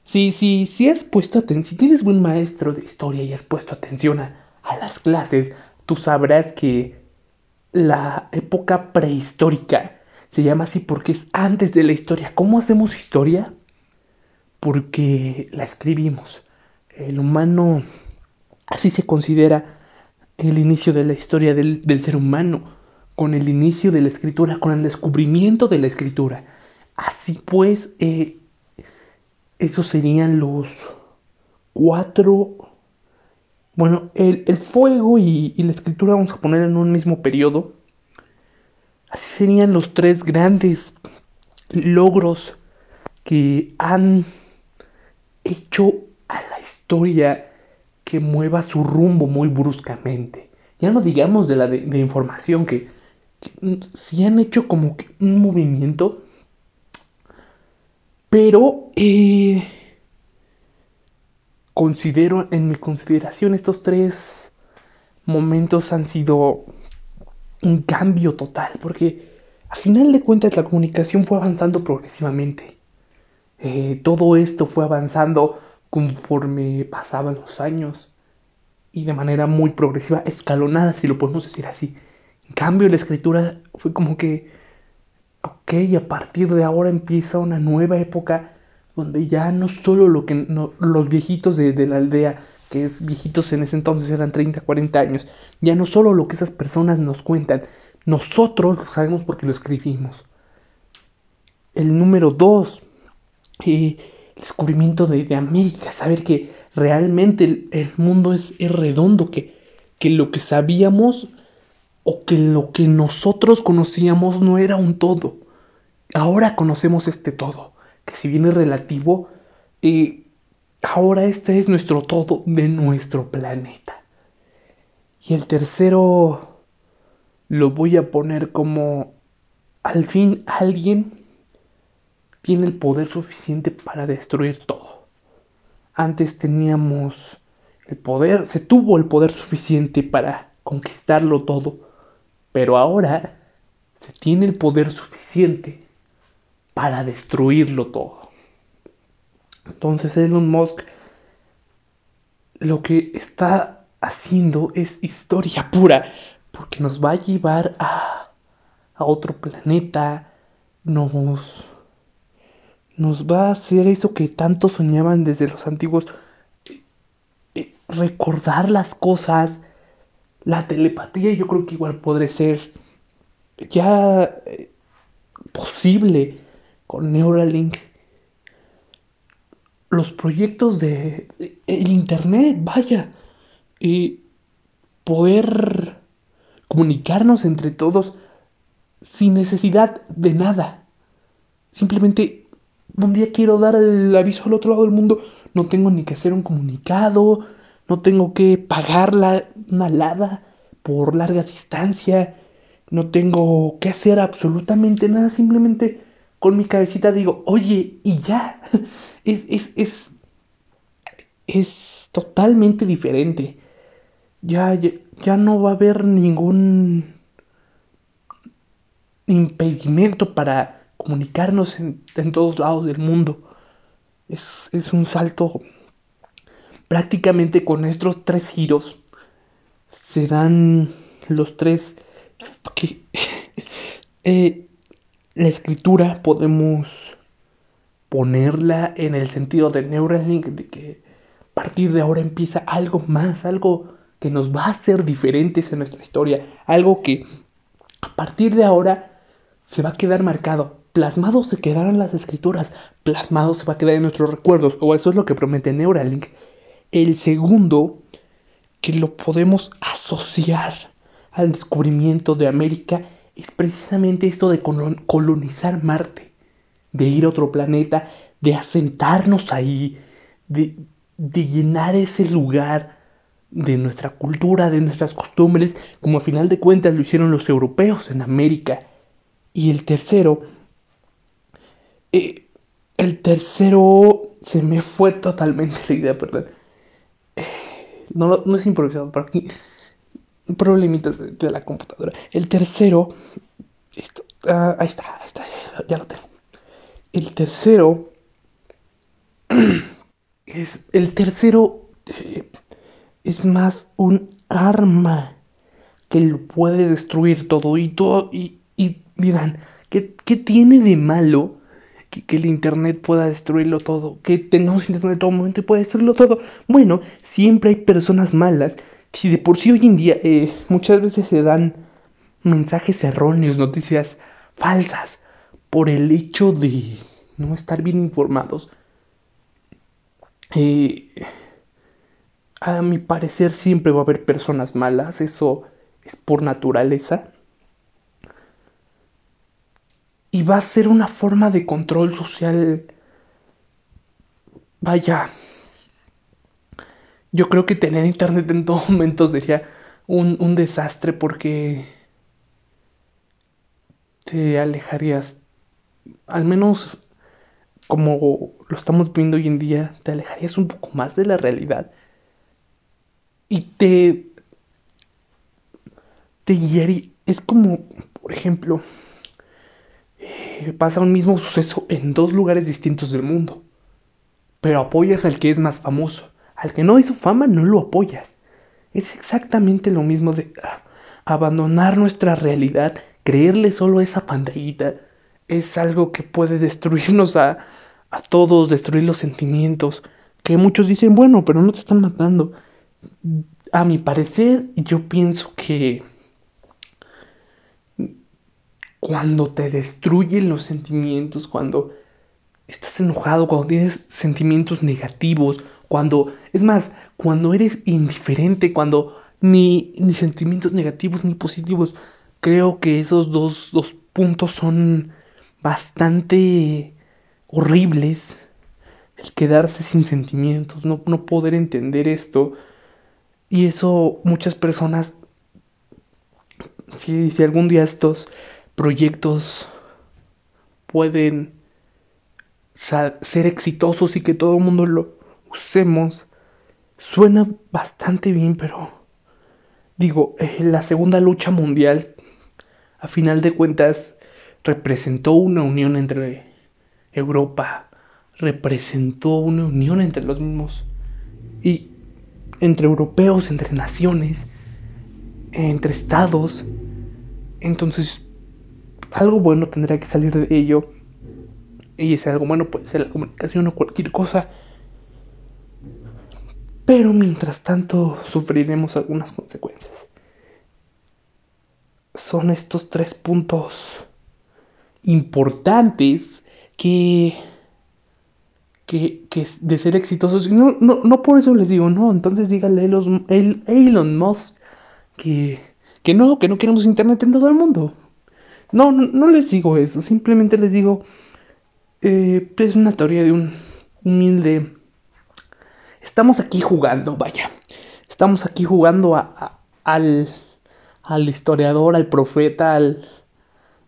si, si, si has puesto atención, si tienes buen maestro de historia y has puesto atención a, las clases, tú sabrás que la época prehistórica se llama así porque es antes de la historia. ¿Cómo hacemos historia? Porque la escribimos. El humano, así se considera el inicio de la historia del, ser humano, con el inicio de la escritura, con el descubrimiento de la escritura. Así pues, eh, esos serían los cuatro... Bueno, el, fuego y, la escritura vamos a poner en un mismo periodo. Así serían los tres grandes logros que han hecho a la historia que mueva su rumbo muy bruscamente. Ya no digamos de la de, información que, si han hecho como que un movimiento pero eh, considero, en mi consideración, estos tres momentos han sido un cambio total, porque a final de cuentas la comunicación fue avanzando progresivamente. Eh, todo esto fue avanzando conforme pasaban los años y de manera muy progresiva, escalonada, si lo podemos decir así. En cambio, la escritura fue como que ok, a partir de ahora empieza una nueva época donde ya no solo lo que los viejitos de, la aldea, que es viejitos en ese entonces eran 30, 40 años, ya no solo lo que esas personas nos cuentan, nosotros lo sabemos porque lo escribimos. El número dos, eh, el descubrimiento de, América, saber que realmente el, mundo es, redondo, que, que lo que sabíamos o que lo que nosotros conocíamos no era un todo. Ahora conocemos este todo, que si bien es relativo, eh, ahora este es nuestro todo de nuestro planeta. Y el tercero lo voy a poner como al fin alguien tiene el poder suficiente para destruir todo. Antes teníamos el poder, se tuvo el poder suficiente para conquistarlo todo pero ahora se tiene el poder suficiente para destruirlo todo. Entonces Elon Musk lo que está haciendo es historia pura, porque nos va a llevar a, a otro planeta, nos, nos va a hacer eso que tanto soñaban desde los antiguos, eh, recordar las cosas, la telepatía yo creo que igual podría ser ya eh, posible con Neuralink, los proyectos de, el internet, vaya, y poder comunicarnos entre todos sin necesidad de nada. Simplemente un día quiero dar el aviso al otro lado del mundo, no tengo ni que hacer un comunicado, no tengo que pagar la, una por larga distancia, no tengo que hacer absolutamente nada, simplemente con mi cabecita digo, oye, y ya, es, es, es, es totalmente diferente. Ya, ya, ya no va a haber ningún impedimento para comunicarnos en, todos lados del mundo. Es, es, un salto prácticamente con estos tres giros. Se dan los tres que eh, la escritura podemos ponerla en el sentido de Neuralink, de que a partir de ahora empieza algo más, algo que nos va a hacer diferentes en nuestra historia, algo que a partir de ahora se va a quedar marcado. Plasmado se quedarán las escrituras, plasmado se va a quedar en nuestros recuerdos, o eso es lo que promete Neuralink. El segundo, que lo podemos asociar al descubrimiento de América, es precisamente esto de colonizar Marte, de ir a otro planeta, de asentarnos ahí, de, de llenar ese lugar de nuestra cultura, de nuestras costumbres, como a final de cuentas lo hicieron los europeos en América. Y el tercero, el tercero se me fue totalmente la idea, perdón. Eh, no, es improvisado, pero aquí problemitas de, la computadora. El tercero, esto, uh, ahí está, está, ya, ya lo tengo. El tercero es el tercero eh, es más un arma que lo puede destruir todo y todo y, y dirán ¿qué, ¿qué, tiene de malo que, el internet pueda destruirlo todo que tengamos internet en todo momento y pueda destruirlo todo bueno siempre hay personas malas si de por sí hoy en día eh, muchas veces se dan mensajes erróneos noticias falsas por el hecho de no estar bien informados eh, a mi parecer siempre va a haber personas malas, eso es por naturaleza. Y va a ser una forma de control social. Vaya. Yo creo que tener internet en todo momento sería un, un desastre porque te alejarías, al menos como lo estamos viendo hoy en día, te alejarías un poco más de la realidad y te, te guiaría. Es como, por ejemplo, pasa un mismo suceso en dos lugares distintos del mundo, pero apoyas al que es más famoso. Al que no hizo fama no lo apoyas. Es exactamente lo mismo de ah, abandonar nuestra realidad, creerle solo a esa pantallita. Es algo que puede destruirnos a, a todos, destruir los sentimientos. Que muchos dicen, bueno, pero no te están matando a mi parecer, yo pienso que cuando te destruyen los sentimientos, cuando estás enojado, cuando tienes sentimientos negativos, cuando, es más, cuando eres indiferente, cuando ni, ni sentimientos negativos ni positivos, creo que esos dos, dos puntos son bastante horribles. El quedarse sin sentimientos, no, no poder entender esto y eso muchas personas, si, si algún día estos proyectos pueden ser exitosos y que todo el mundo lo usemos, suena bastante bien, pero digo, eh, la segunda lucha mundial, a final de cuentas, representó una unión entre Europa, representó una unión entre los mismos. Y entre europeos, entre naciones, entre estados. Entonces, algo bueno tendrá que salir de ello. Y ese algo bueno puede ser la comunicación o cualquier cosa. Pero mientras tanto sufriremos algunas consecuencias. Son estos tres puntos importantes que, que, que de ser exitosos. No, no, no por eso les digo, no, entonces díganle a Elon, Elon Musk que, que no, que no queremos internet en todo el mundo. No, no, les digo eso, simplemente les digo, eh, es una teoría de un humilde... Estamos aquí jugando, vaya. Estamos aquí jugando a, al, al historiador, al profeta, al...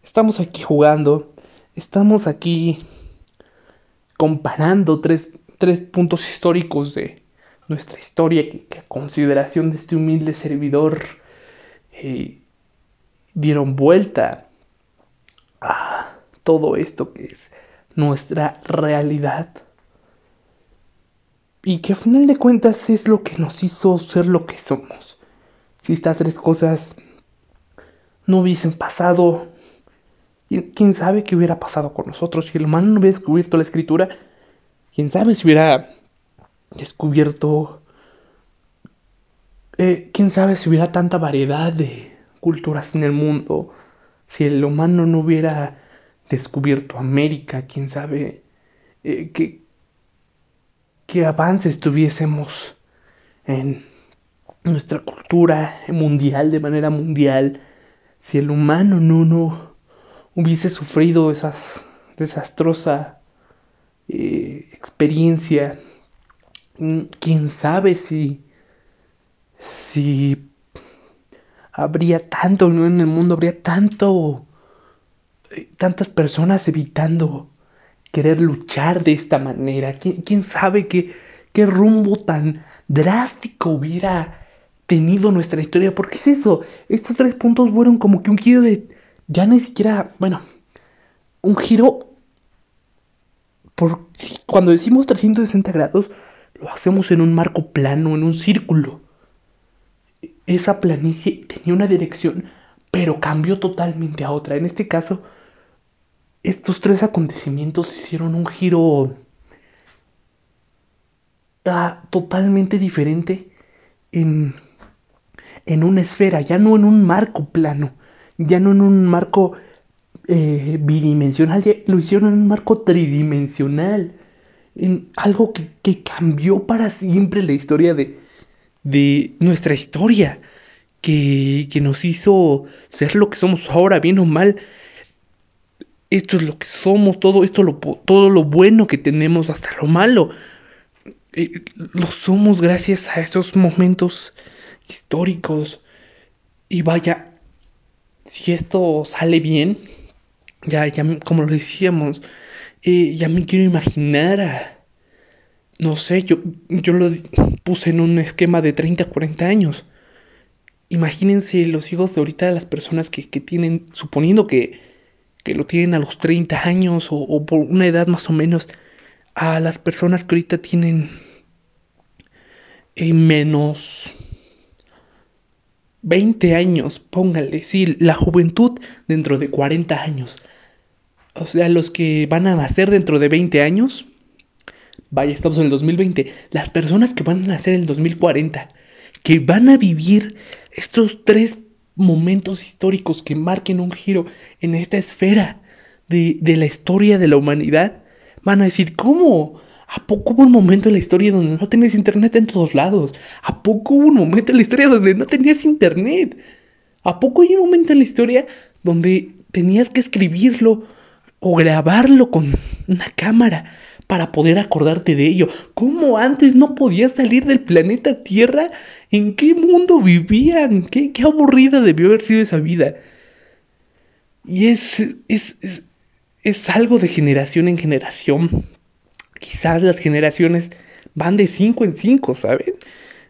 Estamos aquí jugando, estamos aquí comparando tres, tres puntos históricos de nuestra historia que, a consideración de este humilde servidor eh, dieron vuelta todo esto que es nuestra realidad. Y que a final de cuentas es lo que nos hizo ser lo que somos. Si estas tres cosas no hubiesen pasado, quién sabe qué hubiera pasado con nosotros. Si el humano no hubiera descubierto la escritura, quién sabe si hubiera descubierto... Eh, quién sabe si hubiera tanta variedad de culturas en el mundo. Si el humano no hubiera descubierto América, quién sabe eh, qué, qué avances tuviésemos en nuestra cultura mundial, de manera mundial, si el humano no, no hubiese sufrido esa desastrosa eh, experiencia, mm, quién sabe si, si habría tanto en el mundo, habría tanto tantas personas evitando querer luchar de esta manera. ¿Quién, sabe qué, qué rumbo tan drástico hubiera tenido nuestra historia? Porque es eso, estos tres puntos fueron como que un giro de... Ya ni siquiera, bueno, un giro... Por, cuando decimos 360 grados, lo hacemos en un marco plano, en un círculo. Esa planicie tenía una dirección, pero cambió totalmente a otra. En este caso, estos tres acontecimientos hicieron un giro ah, totalmente diferente en, en una esfera, ya no en un marco plano, ya no en un marco eh, bidimensional, lo hicieron en un marco tridimensional, en algo que, que cambió para siempre la historia de, de nuestra historia, que, que nos hizo ser lo que somos ahora, bien o mal, esto es lo que somos, todo esto, lo, todo lo bueno que tenemos, hasta lo malo, eh, lo somos gracias a esos momentos históricos. Y vaya, si esto sale bien, ya, ya como lo decíamos, eh, ya me quiero imaginar no sé, yo, yo lo puse en un esquema de 30, 40 años. Imagínense los hijos de ahorita de las personas que, que tienen, suponiendo que que lo tienen a los 30 años o, por una edad más o menos, a las personas que ahorita tienen eh, menos 20 años, póngale, sí, la juventud dentro de 40 años. O sea, los que van a nacer dentro de 20 años, vaya, estamos en el 2020, las personas que van a nacer en el 2040, que van a vivir estos tres momentos históricos que marquen un giro en esta esfera de, la historia de la humanidad, van a decir, ¿cómo? ¿A poco hubo un momento en la historia donde no tenías internet en todos lados? ¿A poco hubo un momento en la historia donde no tenías internet? ¿A poco hay un momento en la historia donde tenías que escribirlo o grabarlo con una cámara para poder acordarte de ello? ¿Cómo antes no podías salir del planeta Tierra ¿En qué mundo vivían? ¿Qué, qué aburrida debió haber sido esa vida? Y es, es, es, es algo de generación en generación. Quizás las generaciones van de 5 en 5, ¿saben?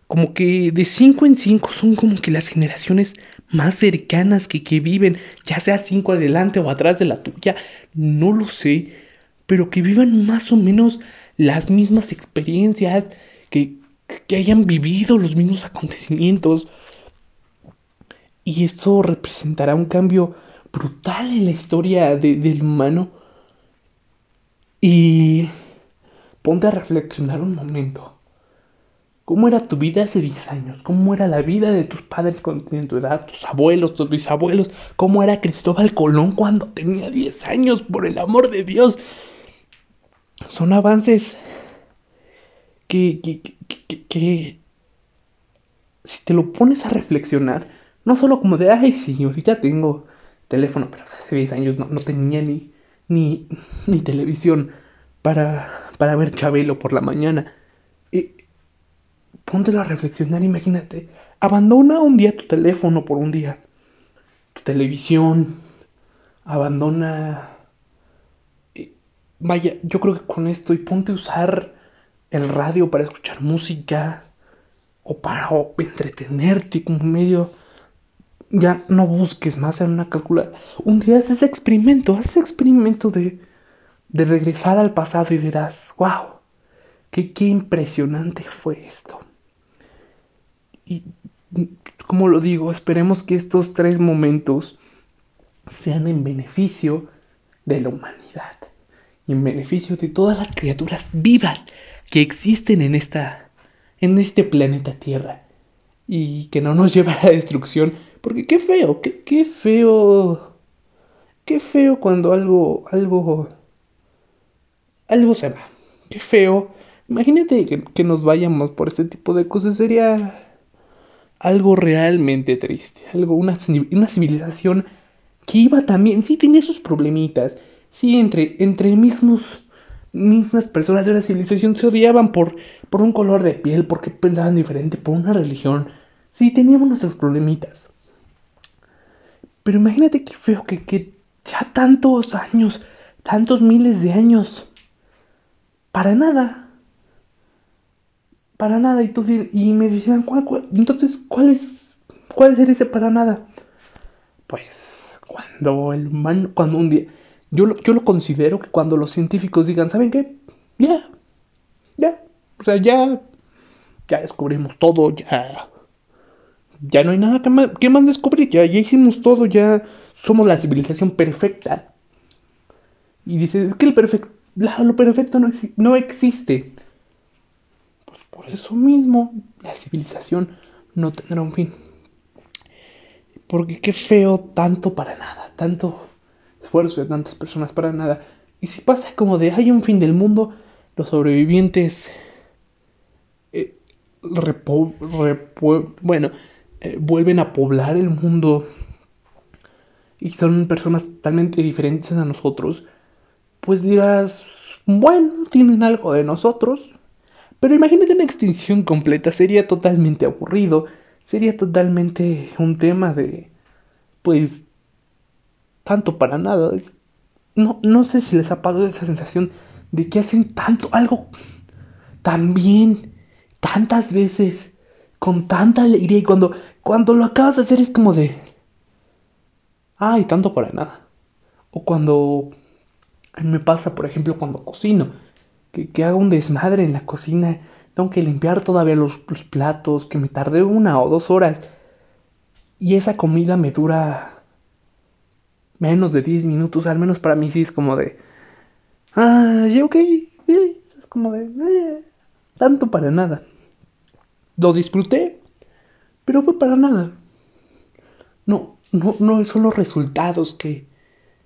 Como que de 5 en 5 son como que las generaciones más cercanas que, que viven, ya sea 5 adelante o atrás de la tuya, no lo sé, pero que vivan más o menos las mismas experiencias, que, que hayan vivido los mismos acontecimientos. Y esto representará un cambio brutal en la historia del humano. Y ponte a reflexionar un momento. ¿Cómo era tu vida hace 10 años? ¿Cómo era la vida de tus padres cuando tenían tu edad? ¿Tus abuelos, tus bisabuelos? ¿Cómo era Cristóbal Colón cuando tenía 10 años? Por el amor de Dios. son avances que, que, que, si te lo pones a reflexionar, no solo como de, ay, sí, ahorita tengo teléfono, pero hace 10 años no, no tenía ni, ni, ni televisión para, para ver Chabelo por la mañana. Y, póntelo a reflexionar, imagínate, abandona un día tu teléfono por un día, tu televisión, abandona... Vaya, yo creo que con esto y ponte a usar el radio para escuchar música o para entretenerte como medio. Ya no busques más en una calculadora. Un día haces experimento, haces experimento de, de regresar al pasado y dirás, wow, qué, qué impresionante fue esto. Y como lo digo, esperemos que estos tres momentos sean en beneficio de la humanidad y en beneficio de todas las criaturas vivas que existen en esta en este planeta Tierra y que no nos lleve a la destrucción, porque qué feo, qué, qué feo qué feo cuando algo algo algo se va. Qué feo. Imagínate que, que nos vayamos por este tipo de cosas sería algo realmente triste, algo una, una civilización que iba también, sí tenía sus problemitas, sí entre, entre mismos, mismas personas de la civilización se odiaban por, por un color de piel, porque pensaban diferente, por una religión, sí teníamos nuestros problemitas. Pero imagínate qué feo que, que ya tantos años, tantos miles de años, para nada. Para nada. Y, tú, y me decían, ¿cuál, entonces, ¿cuál es, ¿cuál es ese para nada? Pues cuando el humano, cuando un día, yo lo, yo lo considero que cuando los científicos digan, ¿saben qué? Ya, ya, o sea, ya, ya descubrimos todo, ya, ya no hay nada que más, que más descubrir, ya, ya hicimos todo, ya somos la civilización perfecta. Y dice, es que el perfecto, lo perfecto no, no existe. Pues por eso mismo, la civilización no tendrá un fin. Porque qué feo tanto para nada, tanto esfuerzo de tantas personas para nada. Y si pasa como de hay un fin del mundo, los sobrevivientes eh, bueno, eh, vuelven a poblar el mundo y son personas totalmente diferentes a nosotros, pues dirás, bueno, tienen algo de nosotros, pero imagínate una extinción completa, sería totalmente aburrido sería totalmente un tema de, pues, tanto para nada. no, no sé si les ha pasado esa sensación de que hacen tanto, algo tan bien, tantas veces, con tanta alegría y cuando, cuando lo acabas de hacer es como de, ay, tanto para nada. O cuando me pasa, por ejemplo, cuando cocino, que, que hago un desmadre en la cocina tengo que limpiar todavía los, platos, que me tardé una o dos horas. Y esa comida me dura menos de 10 minutos, al menos para mí sí es como de... Ah, ya ok, es como de... Eh, tanto para nada. Lo disfruté, pero fue para nada. No, no, no son los resultados que...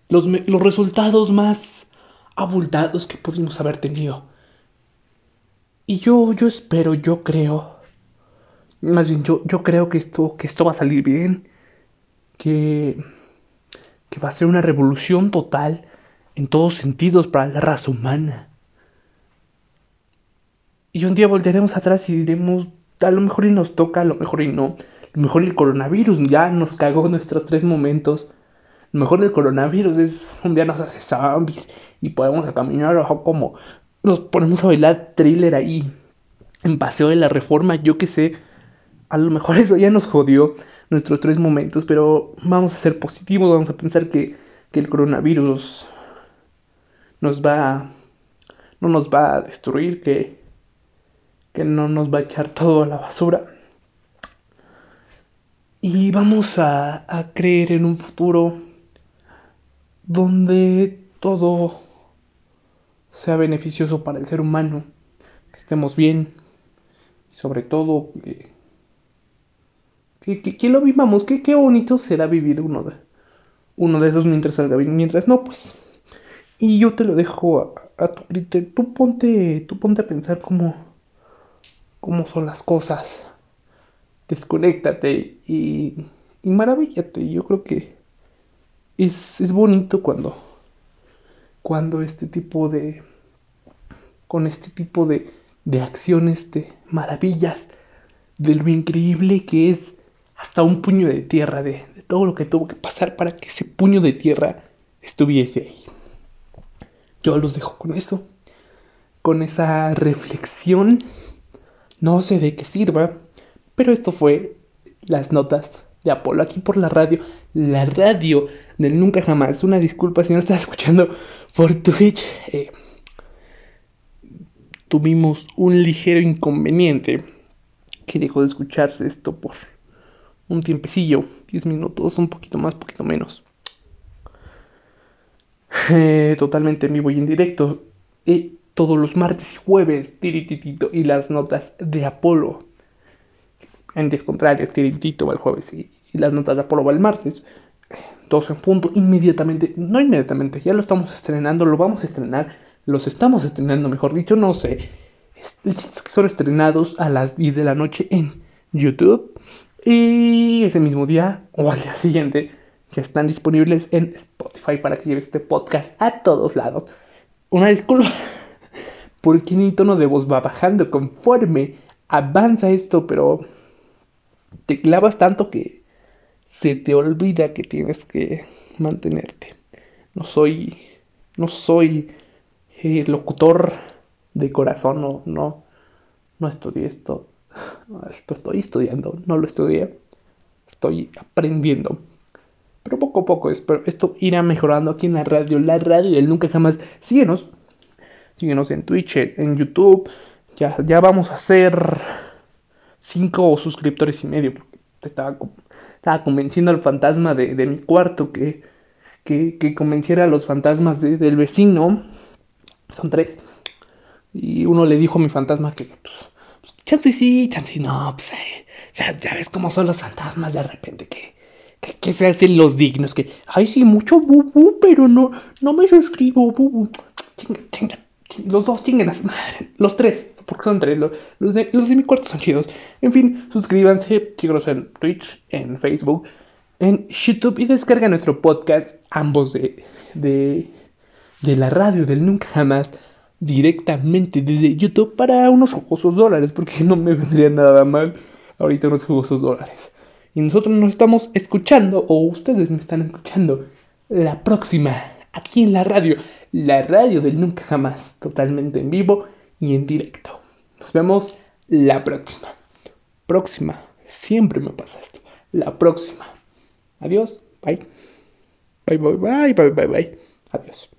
Los, los resultados más abultados que pudimos haber tenido. Y yo, yo espero, yo creo, más bien yo, yo creo que esto, que esto va a salir bien, que, que va a ser una revolución total en todos sentidos para la raza humana. Y un día volveremos atrás y diremos, a lo mejor y nos toca, a lo mejor y no. A lo mejor el coronavirus ya nos cagó nuestros tres momentos. Lo mejor del coronavirus es un día nos hace zombies y podemos caminar como nos ponemos a bailar thriller ahí en Paseo de la Reforma, yo que sé, a lo mejor eso ya nos jodió nuestros tres momentos, pero vamos a ser positivos, vamos a pensar que, que el coronavirus nos va, no nos va a destruir, que, que no nos va a echar todo a la basura. Y vamos a, a creer en un futuro donde todo sea beneficioso para el ser humano, que estemos bien y sobre todo que, que, lo vivamos, que, bonito será vivir uno de, uno de esos mientras salga bien, mientras no, pues Y yo te lo dejo a, tu criterio. Tú ponte, tú ponte a pensar cómo, cómo son las cosas. Desconéctate y, y maravíllate. Yo creo que es, es bonito cuando, cuando este tipo de, con este tipo de, de acciones, de maravillas, de lo increíble que es hasta un puño de tierra, de, todo lo que tuvo que pasar para que ese puño de tierra estuviese ahí. Yo los dejo con eso, con esa reflexión. No sé de qué sirva, pero esto fue las notas de Apolo aquí por la radio, la radio del nunca jamás. Una disculpa si no estás escuchando por Twitch. Eh, tuvimos un ligero inconveniente que dejó de escucharse esto por un tiempecillo, 10 minutos, un poquito más, poquito menos. Eh, totalmente en vivo y en directo. Todos los martes y jueves, tirititito, y las notas de Apolo. En días contrarios, tiritito va el jueves y, las notas de Apolo va el martes. Dos en punto, inmediatamente, no inmediatamente, ya lo estamos estrenando, lo vamos a estrenar, los estamos estrenando, mejor dicho, no sé. Son estrenados a las 10 de la noche en YouTube. Y ese mismo día o al día siguiente ya están disponibles en Spotify para que lleve este podcast a todos lados. Una disculpa, porque mi tono de voz va bajando conforme avanza esto, pero te clavas tanto que se te olvida que tienes que mantenerte. No soy, no soy eh, locutor de corazón, no, no, no estudié esto. Esto estoy estudiando, no lo estudié. Estoy aprendiendo. Pero poco a poco esto irá mejorando aquí en la radio, la radio del nunca jamás. Síguenos, síguenos en Twitch, en YouTube. Ya, ya vamos a hacer 5 suscriptores y medio. Porque estaba, estaba convenciendo al fantasma de, mi cuarto que, que, convenciera a los fantasmas del vecino. Son tres. Y uno le dijo a mi fantasma que, pues chance sí, chance no, pues, eh, ya, ya ves cómo son los fantasmas de repente que que, se hacen los dignos, que, ay, sí, mucho bubu, pero no, no me suscribo, bubu. Chinga, chinga, los dos chingan madre, los tres, porque son tres, los, de, los de mi cuarto son chidos. En fin, suscríbanse, síganos en Twitch, en Facebook, en YouTube y descarga nuestro podcast, ambos de, de, de la radio del Nunca Jamás, directamente desde YouTube para unos jugosos dólares, porque no me vendría nada mal ahorita unos jugosos dólares. Y nosotros nos estamos escuchando, o ustedes me están escuchando, la próxima, aquí en la radio, la radio del nunca jamás, totalmente en vivo y en directo. Nos vemos la próxima. Próxima, siempre me pasa esto. La próxima. Adiós, bye. Bye, bye, bye, bye, bye, bye. Adiós.